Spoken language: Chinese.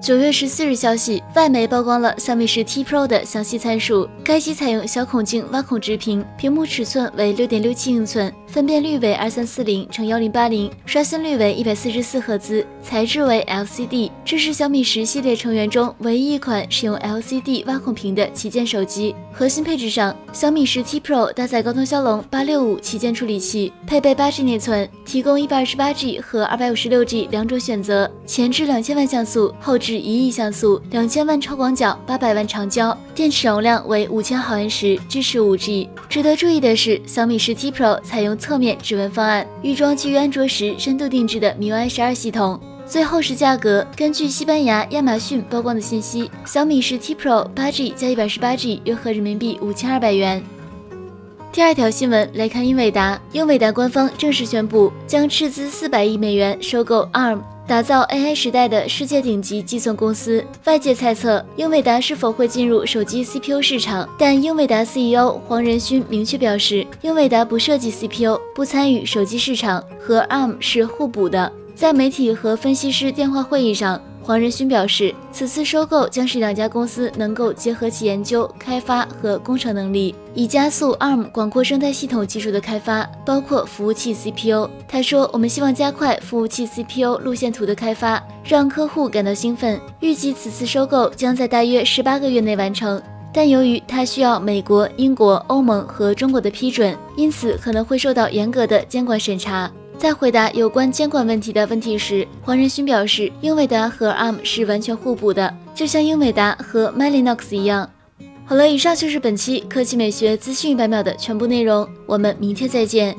九月十四日消息，外媒曝光了小米十 T Pro 的详细参数。该机采用小孔径挖孔直屏，屏幕尺寸为六点六七英寸，分辨率为二三四零乘幺零八零，刷新率为一百四十四赫兹，材质为 LCD。这是小米十系列成员中唯一一款使用 LCD 挖孔屏的旗舰手机。核心配置上，小米十 T Pro 搭载高通骁龙八六五旗舰处理器，配备八 G 内存，提供一百二十八 G 和二百五十六 G 两种选择，前置两千万像素，后置。至一亿像素，两千万超广角，八百万长焦，电池容量为五千毫安时，支持五 G。值得注意的是，小米十 T Pro 采用侧面指纹方案，预装基于安卓十深度定制的 MIUI 十二系统。最后是价格，根据西班牙亚马逊曝光的信息，小米十 T Pro 八 G 加一百十八 G 约合人民币五千二百元。第二条新闻来看，英伟达，英伟达官方正式宣布将斥资四百亿美元收购 ARM。打造 AI 时代的世界顶级计算公司。外界猜测英伟达是否会进入手机 CPU 市场，但英伟达 CEO 黄仁勋明确表示，英伟达不设计 CPU，不参与手机市场，和 ARM 是互补的。在媒体和分析师电话会议上。黄仁勋表示，此次收购将使两家公司能够结合其研究、开发和工程能力，以加速 ARM 广阔生态系统技术的开发，包括服务器 CPU。他说：“我们希望加快服务器 CPU 路线图的开发，让客户感到兴奋。预计此次收购将在大约十八个月内完成，但由于它需要美国、英国、欧盟和中国的批准，因此可能会受到严格的监管审查。”在回答有关监管问题的问题时，黄仁勋表示，英伟达和 ARM 是完全互补的，就像英伟达和 Melinox 一样。好了，以上就是本期科技美学资讯一百秒的全部内容，我们明天再见。